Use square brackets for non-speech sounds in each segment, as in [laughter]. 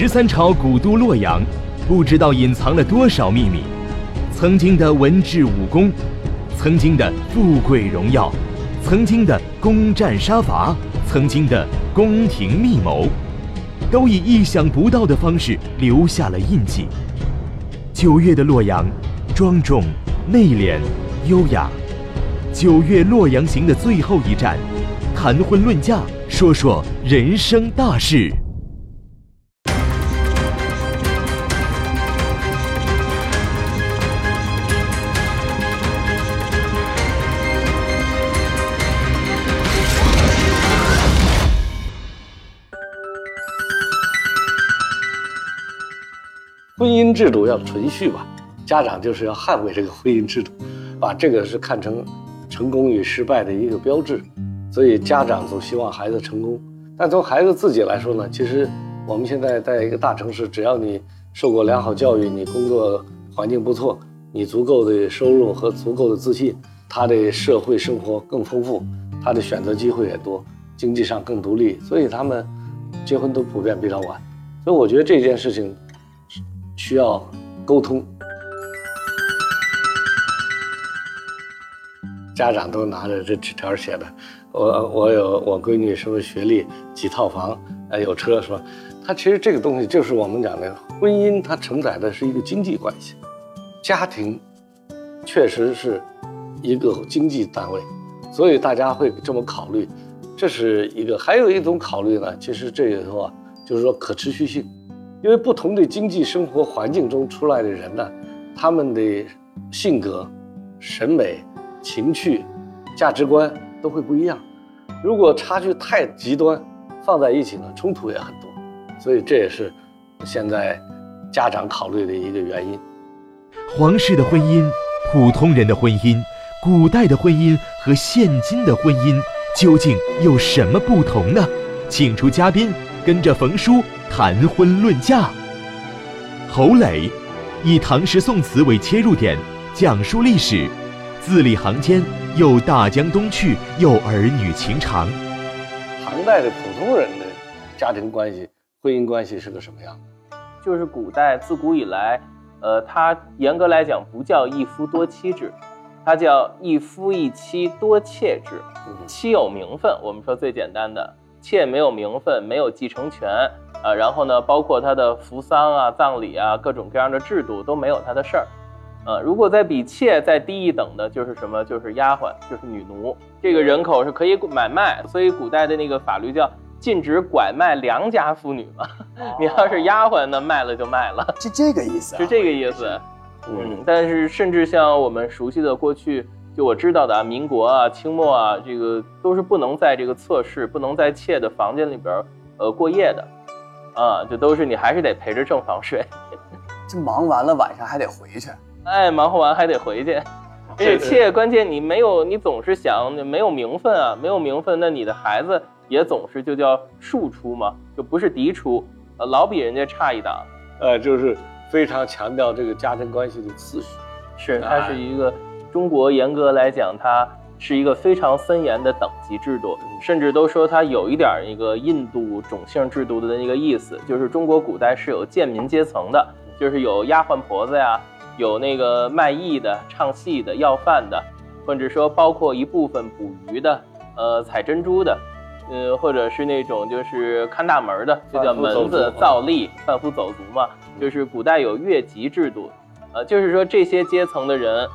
十三朝古都洛阳，不知道隐藏了多少秘密。曾经的文治武功，曾经的富贵荣耀，曾经的攻占杀伐，曾经的宫廷密谋，都以意想不到的方式留下了印记。九月的洛阳，庄重、内敛、优雅。九月洛阳行的最后一站，谈婚论嫁，说说人生大事。婚姻制度要存续吧，家长就是要捍卫这个婚姻制度，把这个是看成。成功与失败的一个标志，所以家长总希望孩子成功。但从孩子自己来说呢，其实我们现在在一个大城市，只要你受过良好教育，你工作环境不错，你足够的收入和足够的自信，他的社会生活更丰富，他的选择机会也多，经济上更独立，所以他们结婚都普遍比较晚。所以我觉得这件事情需要沟通。家长都拿着这纸条写的，我我有我闺女什么学历，几套房，哎有车是吧？他其实这个东西就是我们讲的婚姻，它承载的是一个经济关系，家庭确实是一个经济单位，所以大家会这么考虑，这是一个。还有一种考虑呢，其实这里头啊，就是说可持续性，因为不同的经济生活环境中出来的人呢，他们的性格、审美。情趣、价值观都会不一样，如果差距太极端，放在一起呢，冲突也很多，所以这也是现在家长考虑的一个原因。皇室的婚姻、普通人的婚姻、古代的婚姻和现今的婚姻究竟有什么不同呢？请出嘉宾，跟着冯叔谈婚论嫁。侯磊以唐诗宋词为切入点，讲述历史。字里行间又大江东去，又儿女情长。唐代的普通人的家庭关系、婚姻关系是个什么样？就是古代自古以来，呃，它严格来讲不叫一夫多妻制，它叫一夫一妻多妾制。妻有名分，我们说最简单的，妾没有名分，没有继承权啊。然后呢，包括他的服丧啊、葬礼啊，各种各样的制度都没有他的事儿。呃，如果再比妾再低一等的，就是什么？就是丫鬟，就是女奴。这个人口是可以买卖，所以古代的那个法律叫禁止拐卖良家妇女嘛。[laughs] 你要是丫鬟，那卖了就卖了，是这个意思。是这个意思。嗯，但是甚至像我们熟悉的过去，就我知道的啊，民国啊、清末啊，这个都是不能在这个侧室、不能在妾的房间里边呃过夜的，啊，就都是你还是得陪着正房睡。这忙完了晚上还得回去。哎，忙活完还得回去，而且妾关键你没有，你总是想没有名分啊，没有名分，那你的孩子也总是就叫庶出嘛，就不是嫡出，呃，老比人家差一档，呃，就是非常强调这个家庭关系的次序，是它是一个中国严格来讲，它是一个非常森严的等级制度，甚至都说它有一点一个印度种姓制度的那个意思，就是中国古代是有贱民阶层的，就是有丫鬟婆子呀。有那个卖艺的、唱戏的、要饭的，或者说包括一部分捕鱼的、呃采珍珠的，呃，或者是那种就是看大门的，就叫门子、造吏、贩夫走卒嘛。就是古代有越级制度，呃，就是说这些阶层的人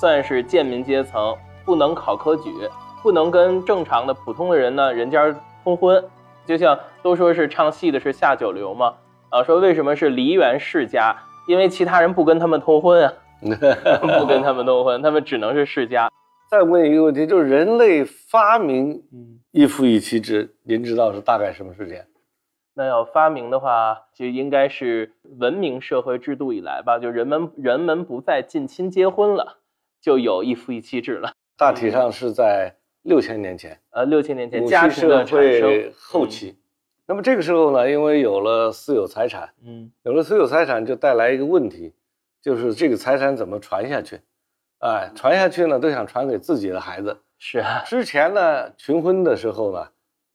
算是贱民阶层，不能考科举，不能跟正常的普通的人呢人家通婚。就像都说是唱戏的是下九流嘛，啊，说为什么是梨园世家？因为其他人不跟他们通婚啊，[laughs] 不跟他们通婚，他们只能是世家。再问一个问题，就是人类发明一夫一妻制，您知道是大概什么时间？那要发明的话，就应该是文明社会制度以来吧，就人们人们不再近亲结婚了，就有一夫一妻制了。大体上是在六千年前，呃，六千年前家庭的产生后期。那么这个时候呢，因为有了私有财产，嗯，有了私有财产就带来一个问题，就是这个财产怎么传下去？哎，传下去呢，都想传给自己的孩子。是啊，之前呢，群婚的时候呢，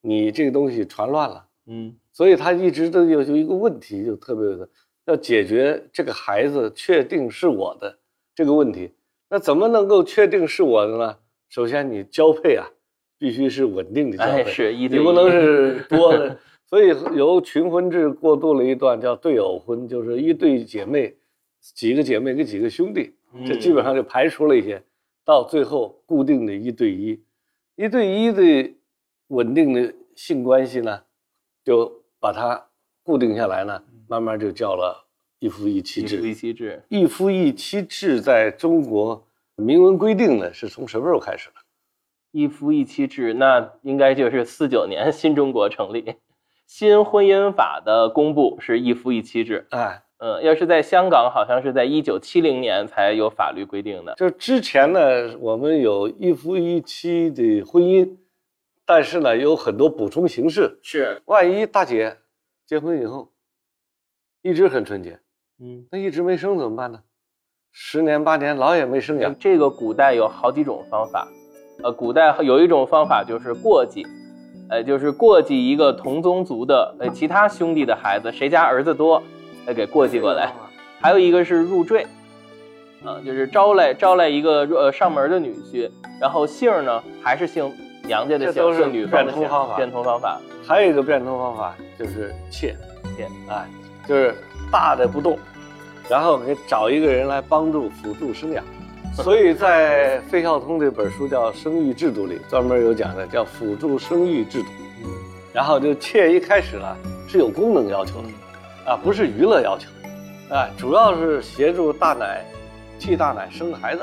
你这个东西传乱了，嗯，所以他一直都有有一个问题，就特别的要解决这个孩子确定是我的这个问题。那怎么能够确定是我的呢？首先你交配啊，必须是稳定的交配，哎是一对一你不能是 [laughs] 多的。所以由群婚制过渡了一段叫对偶婚，就是一对姐妹，几个姐妹跟几个兄弟，这基本上就排除了一些，到最后固定的一对一，一对一的稳定的性关系呢，就把它固定下来呢，慢慢就叫了一夫一妻制。一夫一妻制，一夫一妻制在中国明文规定的是从什么时候开始的？一夫一妻制，那应该就是四九年新中国成立，新婚姻法的公布是一夫一妻制。哎，嗯，要是在香港，好像是在一九七零年才有法律规定的。就之前呢，我们有一夫一妻的婚姻，但是呢，有很多补充形式。是，万一大姐结婚以后一直很纯洁，嗯，那一直没生怎么办呢？十年八年老也没生养，这个古代有好几种方法，呃，古代有一种方法就是过继，呃，就是过继一个同宗族的呃其他兄弟的孩子，谁家儿子多，呃给过继过来。还有一个是入赘，啊、就是招来招来一个呃上门的女婿，然后姓儿呢还是姓娘家的姓，这都是姓女方的姓变通方法变通方法。还有一个变通方法就是妾，妾，哎，就是大的不动，然后给找一个人来帮助辅助生养。所以在费孝通这本书叫《生育制度》里，专门有讲的叫辅助生育制度。然后就妾一开始呢是有功能要求的，啊，不是娱乐要求，啊，主要是协助大奶替大奶生孩子，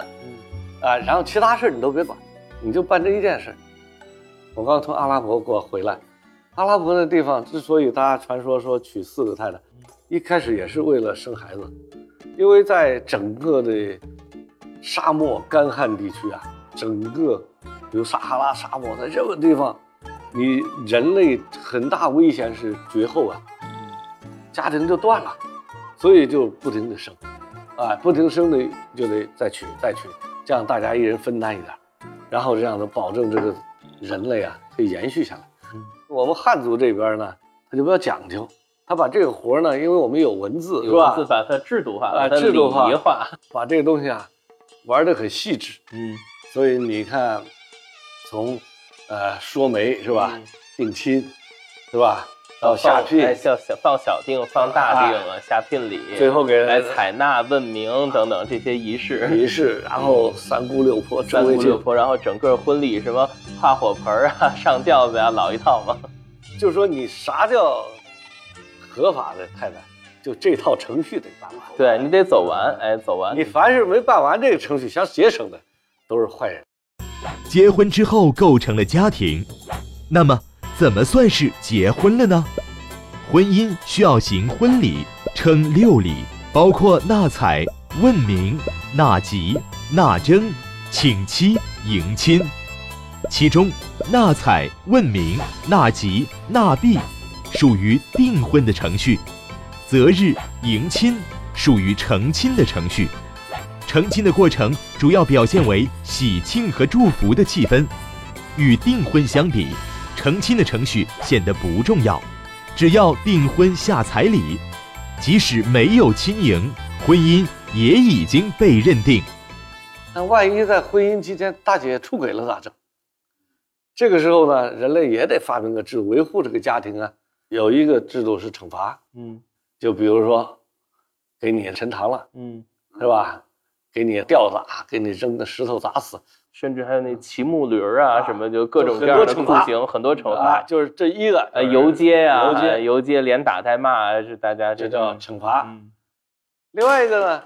啊，然后其他事儿你都别管，你就办这一件事。我刚从阿拉伯过回来，阿拉伯那地方之所以大家传说说娶四个太太，一开始也是为了生孩子，因为在整个的沙漠干旱地区啊，整个比如撒哈拉沙漠，在这个地方，你人类很大危险是绝后啊，家庭就断了，所以就不停的生，啊，不停生的就得再娶再娶，这样大家一人分担一点，然后这样的保证这个人类啊可以延续下来。我们汉族这边呢，他就比较讲究，他把这个活呢，因为我们有文字是吧文字，把它制度化，啊把它制度化礼仪化。把这个东西啊玩得很细致。[laughs] 嗯，所以你看，从呃说媒是吧，嗯定亲是吧，到下聘，哎，小小放小定、放大定啊，下聘礼，最后给来采纳、问名等等这些仪式。仪式，[laughs] 然后三姑六婆三姑六婆，然后整个婚礼什么跨火盆儿啊、[laughs] 上轿子啊、老一套嘛。[laughs] 就说你啥叫合法的太太，就这套程序得办完。对你得走完，哎，走完你。凡是没办完这个程序想节省的，都是坏人。结婚之后构成了家庭，那么怎么算是结婚了呢？婚姻需要行婚礼，称六礼，包括纳采、问名、纳吉、纳征、请妻、迎亲。其中，纳采、问名、纳吉、纳币属于订婚的程序，择日、迎亲属于成亲的程序。成亲的过程主要表现为喜庆和祝福的气氛，与订婚相比，成亲的程序显得不重要，只要订婚下彩礼，即使没有亲迎，婚姻也已经被认定。那万一在婚姻期间大姐出轨了咋整？这个时候呢，人类也得发明个制度维护这个家庭啊。有一个制度是惩罚，嗯就比如说，给你沉塘了，嗯，是吧？给你吊打，给你扔个石头砸死，甚至还有那骑木驴儿啊，啊什么就各种各样的酷刑，很多惩啊，罚。就是这一个，呃，游街呀，游街哎游街连打带骂啊，是大家这这叫惩罚。嗯另外一个呢，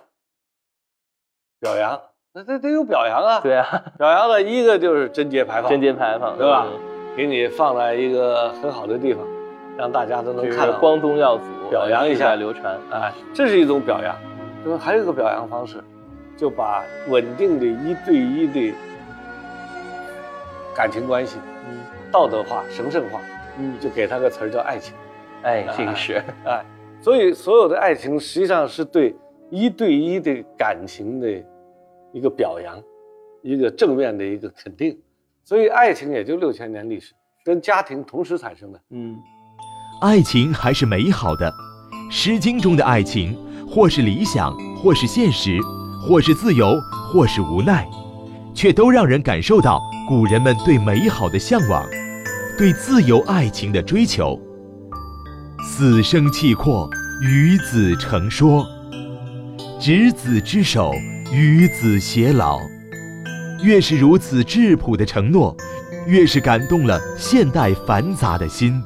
表扬，那得得有表扬啊。对啊，表扬的一个就是贞节牌坊，贞节牌坊，对吧嗯？给你放在一个很好的地方，让大家都能看到。光宗耀祖，表扬一下流传。啊，这是一种表扬。那么还有一个表扬方式，就把稳定的一对一的感情关系嗯道德化、神圣化，嗯，就给他个词儿叫爱情。哎，这个是，哎，所以所有的爱情实际上是对一对一的感情的一个表扬，一个正面的一个肯定。所以爱情也就六千年历史，跟家庭同时产生的。嗯，爱情还是美好的。《诗经》中的爱情，或是理想，或是现实，或是自由，或是无奈，却都让人感受到古人们对美好的向往，对自由爱情的追求。死生契阔，与子成说，执子之手，与子偕老。越是如此质朴的承诺，越是感动了现代繁杂的心。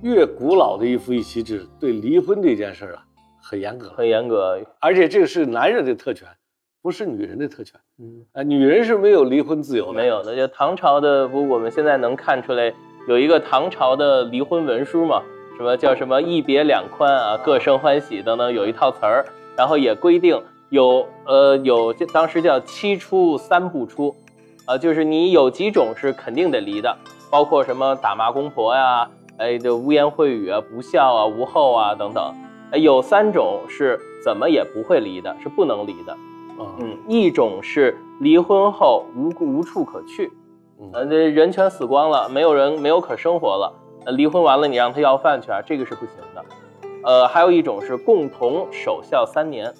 越古老的一夫一妻制，对离婚这件事儿啊，很严格，很严格，而且这个是男人的特权，不是女人的特权。嗯，啊，女人是没有离婚自由的。没有的，就唐朝的不，我们现在能看出来有一个唐朝的离婚文书嘛？什么叫什么一别两宽啊，各生欢喜等等，有一套词儿，然后也规定。有呃有，当时叫七出三不出，啊，就是你有几种是肯定得离的，包括什么打骂公婆呀，哎，这污言秽语啊，不孝啊，无后啊等等，哎，有三种是怎么也不会离的，是不能离的，嗯，一种是离婚后无无处可去，呃，这人全死光了，没有人没有可生活了，呃离婚完了你让他要饭去啊，这个是不行的，呃，还有一种是共同守孝三年。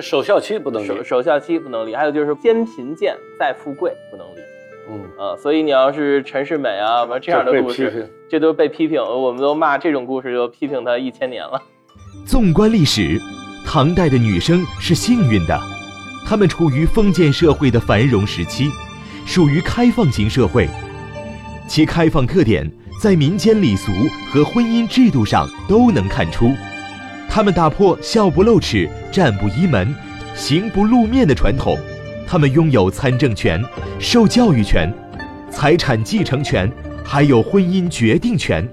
守孝期不能离，守守孝期不能离，还有就是先贫贱再富贵不能离。嗯。呃，所以你要是陈世美啊，完这样的故事，这都被批评，我们都骂这种故事，就批评他一千年了。纵观历史，唐代的女生是幸运的，他们处于封建社会的繁荣时期，属于开放型社会，其开放特点在民间礼俗和婚姻制度上都能看出。他们打破笑不露齿、站不依门、行不露面的传统，他们拥有参政权、受教育权、财产继承权，还有婚姻决定权。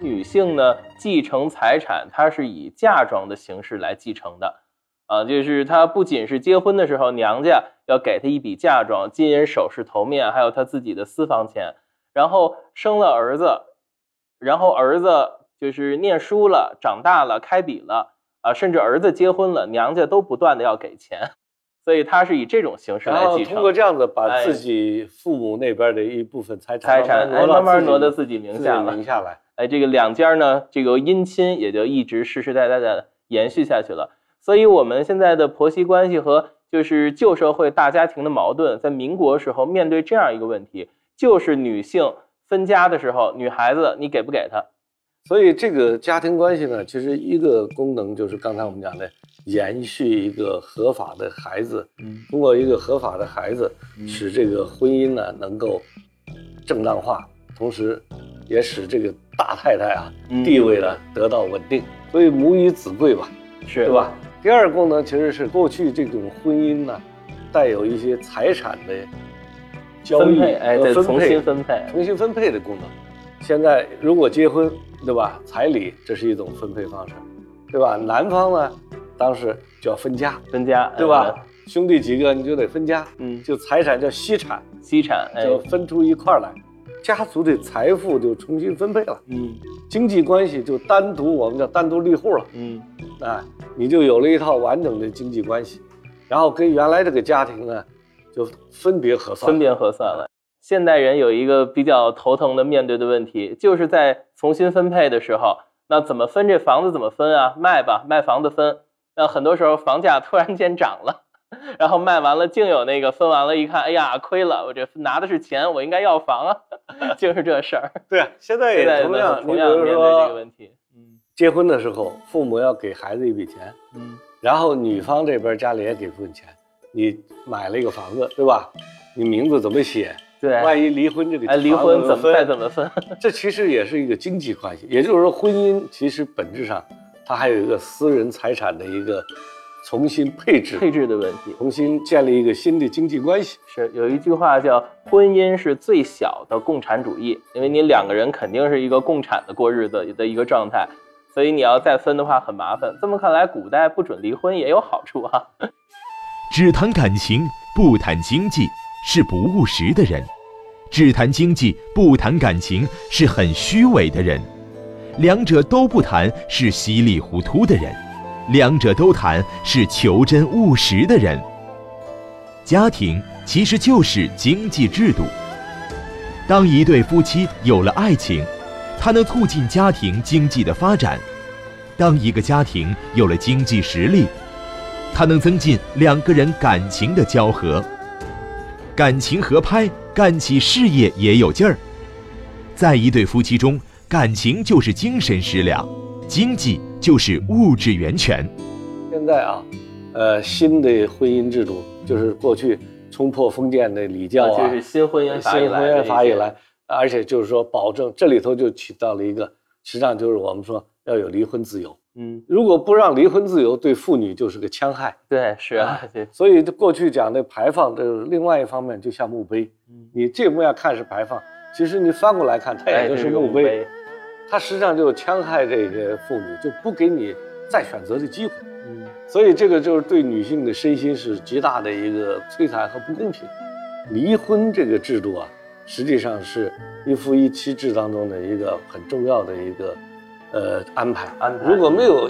女性呢，继承财产，她是以嫁妆的形式来继承的，啊，就是她不仅是结婚的时候，娘家要给他一笔嫁妆、金银首饰、头面，还有他自己的私房钱，然后生了儿子，然后儿子。就是念书了，长大了，开笔了啊，甚至儿子结婚了，娘家都不断的要给钱，所以他是以这种形式来继承。通过这样子把自己父母那边的一部分财产财产慢慢挪到自己名下名下来。哎，这个两家呢，这个姻亲也就一直世世代代的延续下去了。所以我们现在的婆媳关系和就是旧社会大家庭的矛盾，在民国时候面对这样一个问题，就是女性分家的时候，女孩子你给不给她？所以这个家庭关系呢，其实一个功能就是刚才我们讲的，延续一个合法的孩子。嗯，通过一个合法的孩子，使这个婚姻呢能够正当化，同时也使这个大太太啊地位呢得到稳定。所以母以子贵吧，是，对吧？第二个功能其实是过去这种婚姻呢，带有一些财产的交易和重新分配、重新分配的功能。现在如果结婚，对吧？彩礼这是一种分配方式，对吧？男方呢，当时就要分家，分家，对吧？兄弟几个你就得分家，嗯，就财产叫析产，析产就分出一块来，家族的财富就重新分配了，嗯，经济关系就单独我们叫单独立户了，嗯，啊，你就有了一套完整的经济关系，然后跟原来这个家庭呢，就分别核算，分别核算了。现代人有一个比较头疼的面对的问题，就是在重新分配的时候，那怎么分这房子？怎么分啊？卖吧，卖房子分。那很多时候房价突然间涨了，然后卖完了，净有那个分完了，一看，哎呀，亏了，我这拿的是钱，我应该要房啊，[laughs] 就是这事儿。对啊，现在也同样，同样面对这个问题。嗯，结婚的时候，父母要给孩子一笔钱，嗯，然后女方这边家里也给部分钱，你买了一个房子，对吧？你名字怎么写？对，万一离婚这个，哎，离婚怎么再怎么分？[laughs] 这其实也是一个经济关系，也就是说，婚姻其实本质上它还有一个私人财产的一个重新配置配置的问题，重新建立一个新的经济关系。是有一句话叫“婚姻是最小的共产主义”，因为你两个人肯定是一个共产的过日子的一个状态，所以你要再分的话很麻烦。这么看来，古代不准离婚也有好处啊。[laughs] 只谈感情，不谈经济。是不务实的人，只谈经济不谈感情是很虚伪的人，两者都不谈是稀里糊涂的人，两者都谈是求真务实的人。家庭其实就是经济制度。当一对夫妻有了爱情，它能促进家庭经济的发展。当一个家庭有了经济实力，它能增进两个人感情的交合，感情合拍，干起事业也有劲儿。在一对夫妻中，感情就是精神食粮，经济就是物质源泉。现在啊，呃，新的婚姻制度就是过去冲破封建的礼教啊，就是新婚姻法以来，新婚姻法以来，而且就是说保证这里头就起到了一个，实际上就是我们说要有离婚自由。嗯，如果不让离婚自由，对妇女就是个戕害。对，是啊，对，所以过去讲的排放，这另外一方面就像墓碑，嗯你这面看是排放，其实你翻过来看，它也就是墓碑，碑，它实际上就戕害这个妇女，就不给你再选择的机会。嗯，所以这个就是对女性的身心是极大的一个摧残和不公平。离婚这个制度啊，实际上是一夫一妻制当中的一个很重要的一个呃安排。安排如果没有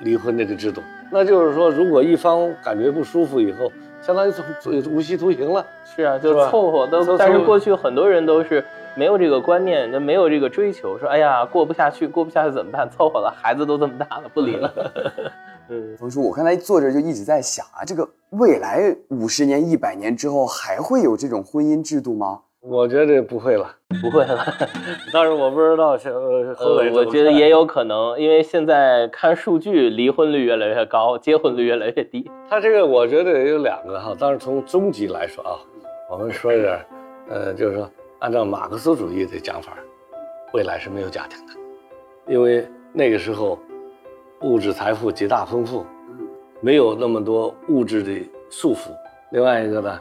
离婚这个制度，那就是说，如果一方感觉不舒服以后，相当于是无期徒刑了。是啊，就是凑合都。但是过去很多人都是没有这个观念，就没有这个追求，说哎呀过不下去，过不下去怎么办？凑合了，孩子都这么大了，不离了。[laughs] 嗯，冯叔，我刚才坐着就一直在想啊，这个未来五十年、一百年之后还会有这种婚姻制度吗？我觉得不会了，不会了。但是我不知道是呃后呃，我觉得也有可能，因为现在看数据，离婚率越来越高，结婚率越来越低。他这个我觉得有两个哈，但是从终极来说啊，我们说一点，呃，就是说按照马克思主义的讲法，未来是没有家庭的，因为那个时候物质财富极大丰富，没有那么多物质的束缚。另外一个呢，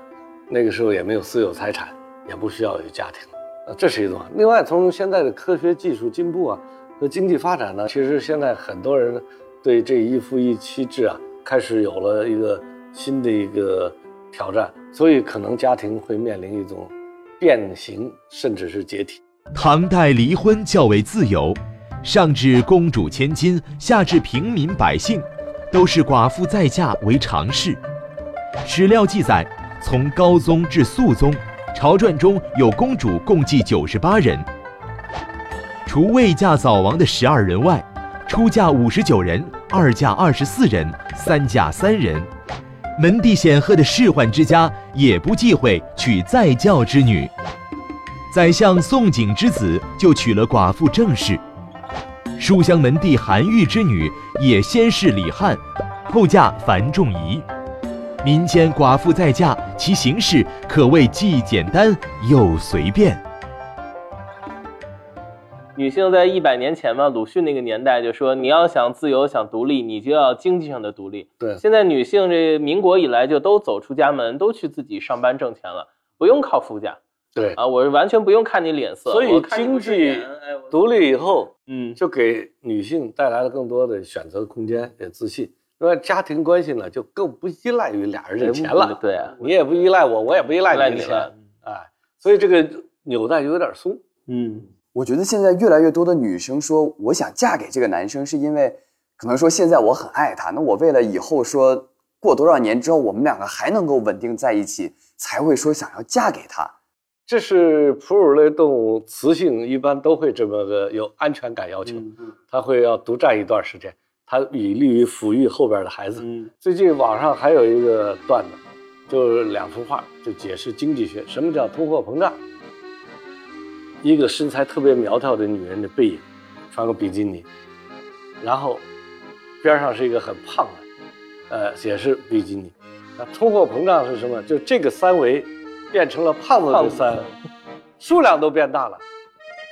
那个时候也没有私有财产，也不需要有家庭，这是一种。另外，从现在的科学技术进步啊和经济发展呢，其实现在很多人对这一夫一妻制啊开始有了一个新的一个挑战，所以可能家庭会面临一种变形，甚至是解体。唐代离婚较为自由，上至公主千金，下至平民百姓，都是寡妇再嫁为常事。史料记载，从高宗至肃宗，朝传中有公主共计九十八人，除未嫁早亡的十二人外，出嫁五十九人，二嫁二十四人，三嫁三人。门第显赫的仕宦之家也不忌讳娶再教之女。宰相宋璟之子就娶了寡妇郑氏，书香门第韩愈之女也先是李翰，后嫁樊仲仪。民间寡妇再嫁，其形式可谓既简单又随便。女性在一百年前嘛，鲁迅那个年代就说，你要想自由、想独立，你就要经济上的独立。对现在女性这民国以来就都走出家门，都去自己上班挣钱了，不用靠夫家对，啊，我完全不用看你脸色。所以经济独立以后，嗯，就给女性带来了更多的选择空间，也自信。另外，家庭关系呢，就更不依赖于俩人的钱了。对啊，你也不依赖我，我也不依赖你了。哎，所以这个纽带就有点松。嗯，我觉得现在越来越多的女生说，我想嫁给这个男生，是因为可能说现在我很爱他，那我为了以后说过多少年之后我们两个还能够稳定在一起，才会说想要嫁给他。这是哺乳类动物，雌性一般都会这么个有安全感要求，嗯它会要独占一段时间，它以利于抚育后边的孩子。嗯最近网上还有一个段子，就是两幅画，就解释经济学，什么叫通货膨胀。一个身材特别苗条的女人的背影，穿个比基尼，然后边上是一个很胖的，呃，也是比基尼。那通货膨胀是什么？就这个三维变成了胖子的三，数量都变大了，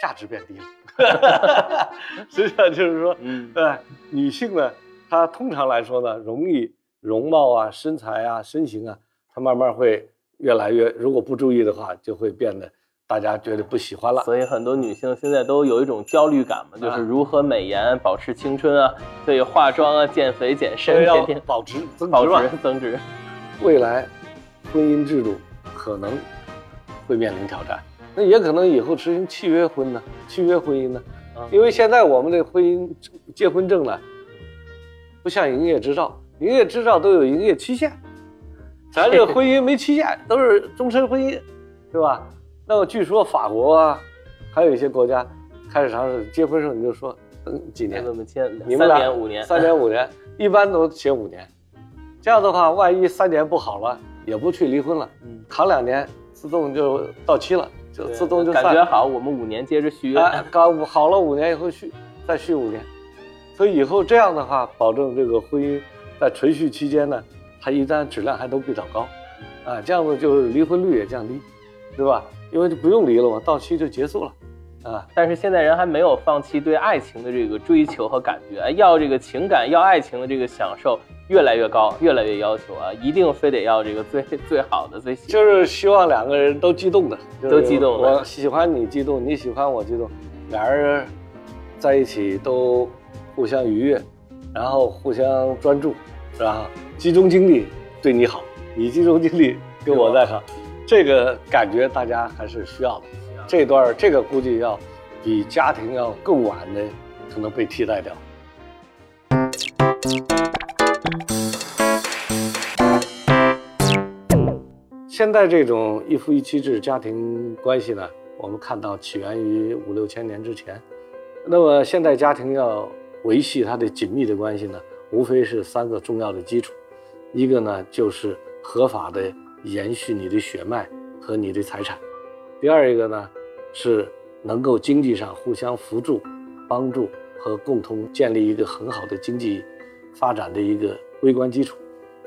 价值变低了。[laughs] 实际上就是说，嗯呃，女性呢，她通常来说呢，容易容貌啊、身材啊、身形啊，她慢慢会越来越，如果不注意的话，就会变得大家觉得不喜欢了。所以很多女性现在都有一种焦虑感嘛，就是如何美颜、保持青春啊，所以化妆啊、减肥、减身，天天保值增值保。值增值。未来婚姻制度可能会面临挑战，那也可能以后实行契约婚呢？契约婚姻呢？嗯因为现在我们的婚姻结婚证呢，不像营业执照，营业执照都有营业期限，咱这个 [laughs] 婚姻没期限，都是终身婚姻，对吧？那么据说法国啊，还有一些国家开始尝试结婚时候你就说，嗯，几年？你们俩三年五年？三年五年，一般都写五年。这样的话，万一三年不好了，也不去离婚了，嗯，扛两年，自动就到期了，就自动就感觉好，我们五年接着续。约，刚好了五年以后续，再续五年。所以以后这样的话，保证这个婚姻在存续期间呢，它一旦质量还都比较高，啊，这样子就是离婚率也降低，对吧？因为就不用离了嘛，到期就结束了。啊！但是现在人还没有放弃对爱情的这个追求和感觉，要这个情感，要爱情的这个享受越来越高，越来越要求啊！一定非得要这个最 [laughs] 最好的、最就是希望两个人都激动的，都激动。我喜欢你激动，你喜欢我激动，俩人在一起都互相愉悦，然后互相专注，是吧？集中精力对你好，你集中精力跟我在好，这个感觉大家还是需要的。这段这个估计要比家庭要更晚的可能被替代掉。现在这种一夫一妻制家庭关系呢，我们看到起源于五六千年之前。那么现代家庭要维系它的紧密的关系呢，无非是三个重要的基础，一个呢就是合法的延续你的血脉和你的财产。第二一个呢，是能够经济上互相扶助、帮助和共同建立一个很好的经济发展的一个微观基础。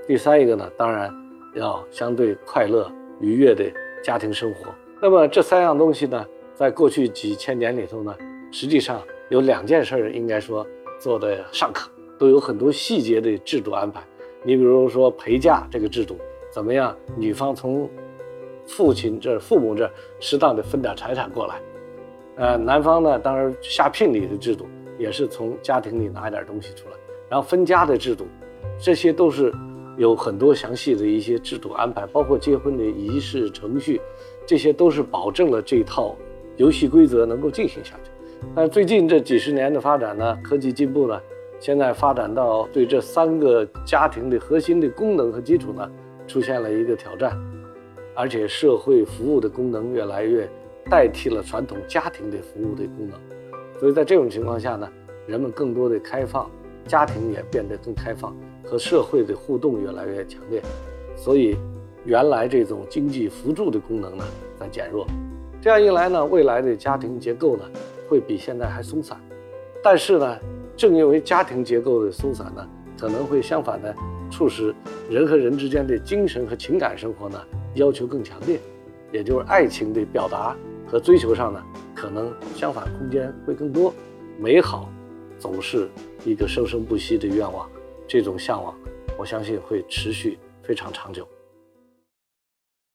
第三一个呢，当然要相对快乐愉悦的家庭生活。那么这三样东西呢，在过去几千年里头呢，实际上有两件事儿应该说做的尚可，都有很多细节的制度安排。你比如说陪嫁这个制度，怎么样？女方从父亲这儿、父母这儿适当的分点财产过来，呃，男方呢，当然下聘礼的制度也是从家庭里拿一点东西出来，然后分家的制度，这些都是有很多详细的一些制度安排，包括结婚的仪式程序，这些都是保证了这套游戏规则能够进行下去。但最近这几十年的发展呢，科技进步呢，现在发展到对这三个家庭的核心的功能和基础呢，出现了一个挑战。而且社会服务的功能越来越代替了传统家庭的服务的功能，所以在这种情况下呢，人们更多的开放，家庭也变得更开放，和社会的互动越来越强烈，所以原来这种经济扶助的功能呢在减弱，这样一来呢，未来的家庭结构呢会比现在还松散，但是呢，正因为家庭结构的松散呢，可能会相反的促使人和人之间的精神和情感生活呢。要求更强烈，也就是爱情的表达和追求上呢，可能相反空间会更多。美好总是一个生生不息的愿望，这种向往，我相信会持续非常长久。